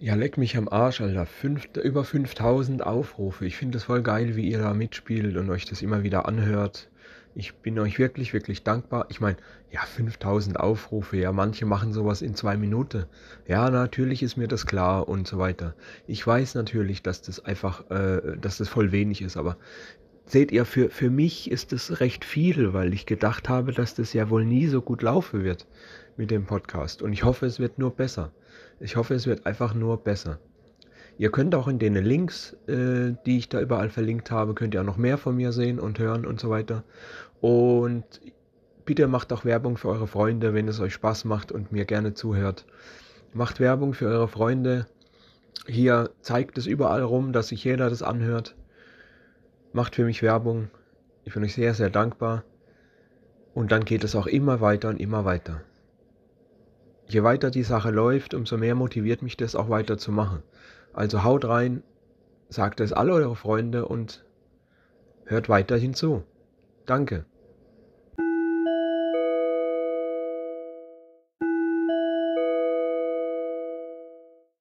Ja, leck mich am Arsch, Alter. Fünf, über 5000 Aufrufe. Ich finde es voll geil, wie ihr da mitspielt und euch das immer wieder anhört. Ich bin euch wirklich, wirklich dankbar. Ich meine, ja, 5000 Aufrufe, ja, manche machen sowas in zwei Minuten. Ja, natürlich ist mir das klar und so weiter. Ich weiß natürlich, dass das einfach, äh, dass das voll wenig ist, aber seht ihr, für, für mich ist das recht viel, weil ich gedacht habe, dass das ja wohl nie so gut laufen wird mit dem Podcast. Und ich hoffe, es wird nur besser. Ich hoffe, es wird einfach nur besser. Ihr könnt auch in den Links, äh, die ich da überall verlinkt habe, könnt ihr auch noch mehr von mir sehen und hören und so weiter. Und bitte macht auch Werbung für eure Freunde, wenn es euch Spaß macht und mir gerne zuhört. Macht Werbung für eure Freunde. Hier zeigt es überall rum, dass sich jeder das anhört. Macht für mich Werbung. Ich bin euch sehr, sehr dankbar. Und dann geht es auch immer weiter und immer weiter. Je weiter die Sache läuft, umso mehr motiviert mich das auch weiter zu machen. Also haut rein, sagt es alle eure Freunde und hört weiterhin zu. Danke.